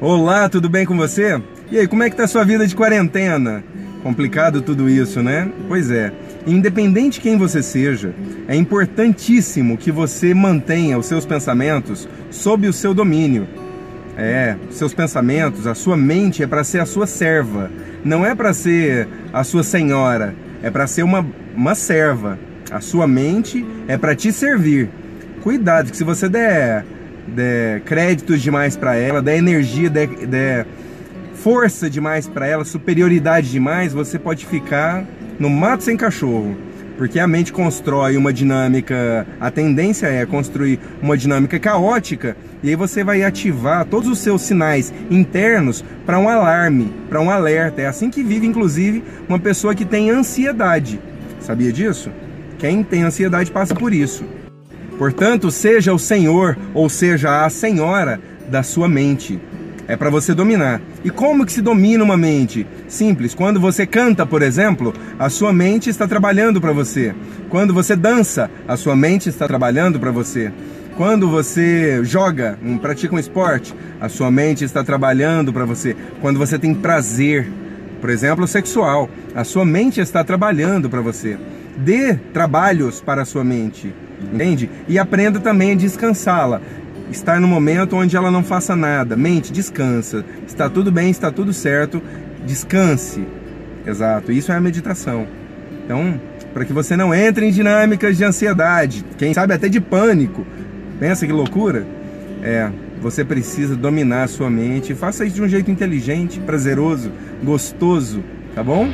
Olá, tudo bem com você? E aí, como é que tá a sua vida de quarentena? Complicado tudo isso, né? Pois é. Independente de quem você seja, é importantíssimo que você mantenha os seus pensamentos sob o seu domínio. É, seus pensamentos, a sua mente é para ser a sua serva, não é para ser a sua senhora, é para ser uma, uma serva. A sua mente é para te servir. Cuidado, que se você der, der créditos demais para ela, der energia, der força demais para ela, superioridade demais, você pode ficar no mato sem cachorro. Porque a mente constrói uma dinâmica, a tendência é construir uma dinâmica caótica, e aí você vai ativar todos os seus sinais internos para um alarme, para um alerta. É assim que vive, inclusive, uma pessoa que tem ansiedade. Sabia disso? Quem tem ansiedade passa por isso. Portanto, seja o senhor ou seja a senhora da sua mente. É para você dominar. E como que se domina uma mente? Simples. Quando você canta, por exemplo, a sua mente está trabalhando para você. Quando você dança, a sua mente está trabalhando para você. Quando você joga, um, pratica um esporte, a sua mente está trabalhando para você. Quando você tem prazer, por exemplo, sexual, a sua mente está trabalhando para você. Dê trabalhos para a sua mente, entende? E aprenda também a descansá-la. Estar no momento onde ela não faça nada. Mente, descansa. Está tudo bem, está tudo certo. Descanse. Exato. Isso é a meditação. Então, para que você não entre em dinâmicas de ansiedade, quem sabe até de pânico. Pensa que loucura? É, você precisa dominar a sua mente. Faça isso de um jeito inteligente, prazeroso, gostoso, tá bom?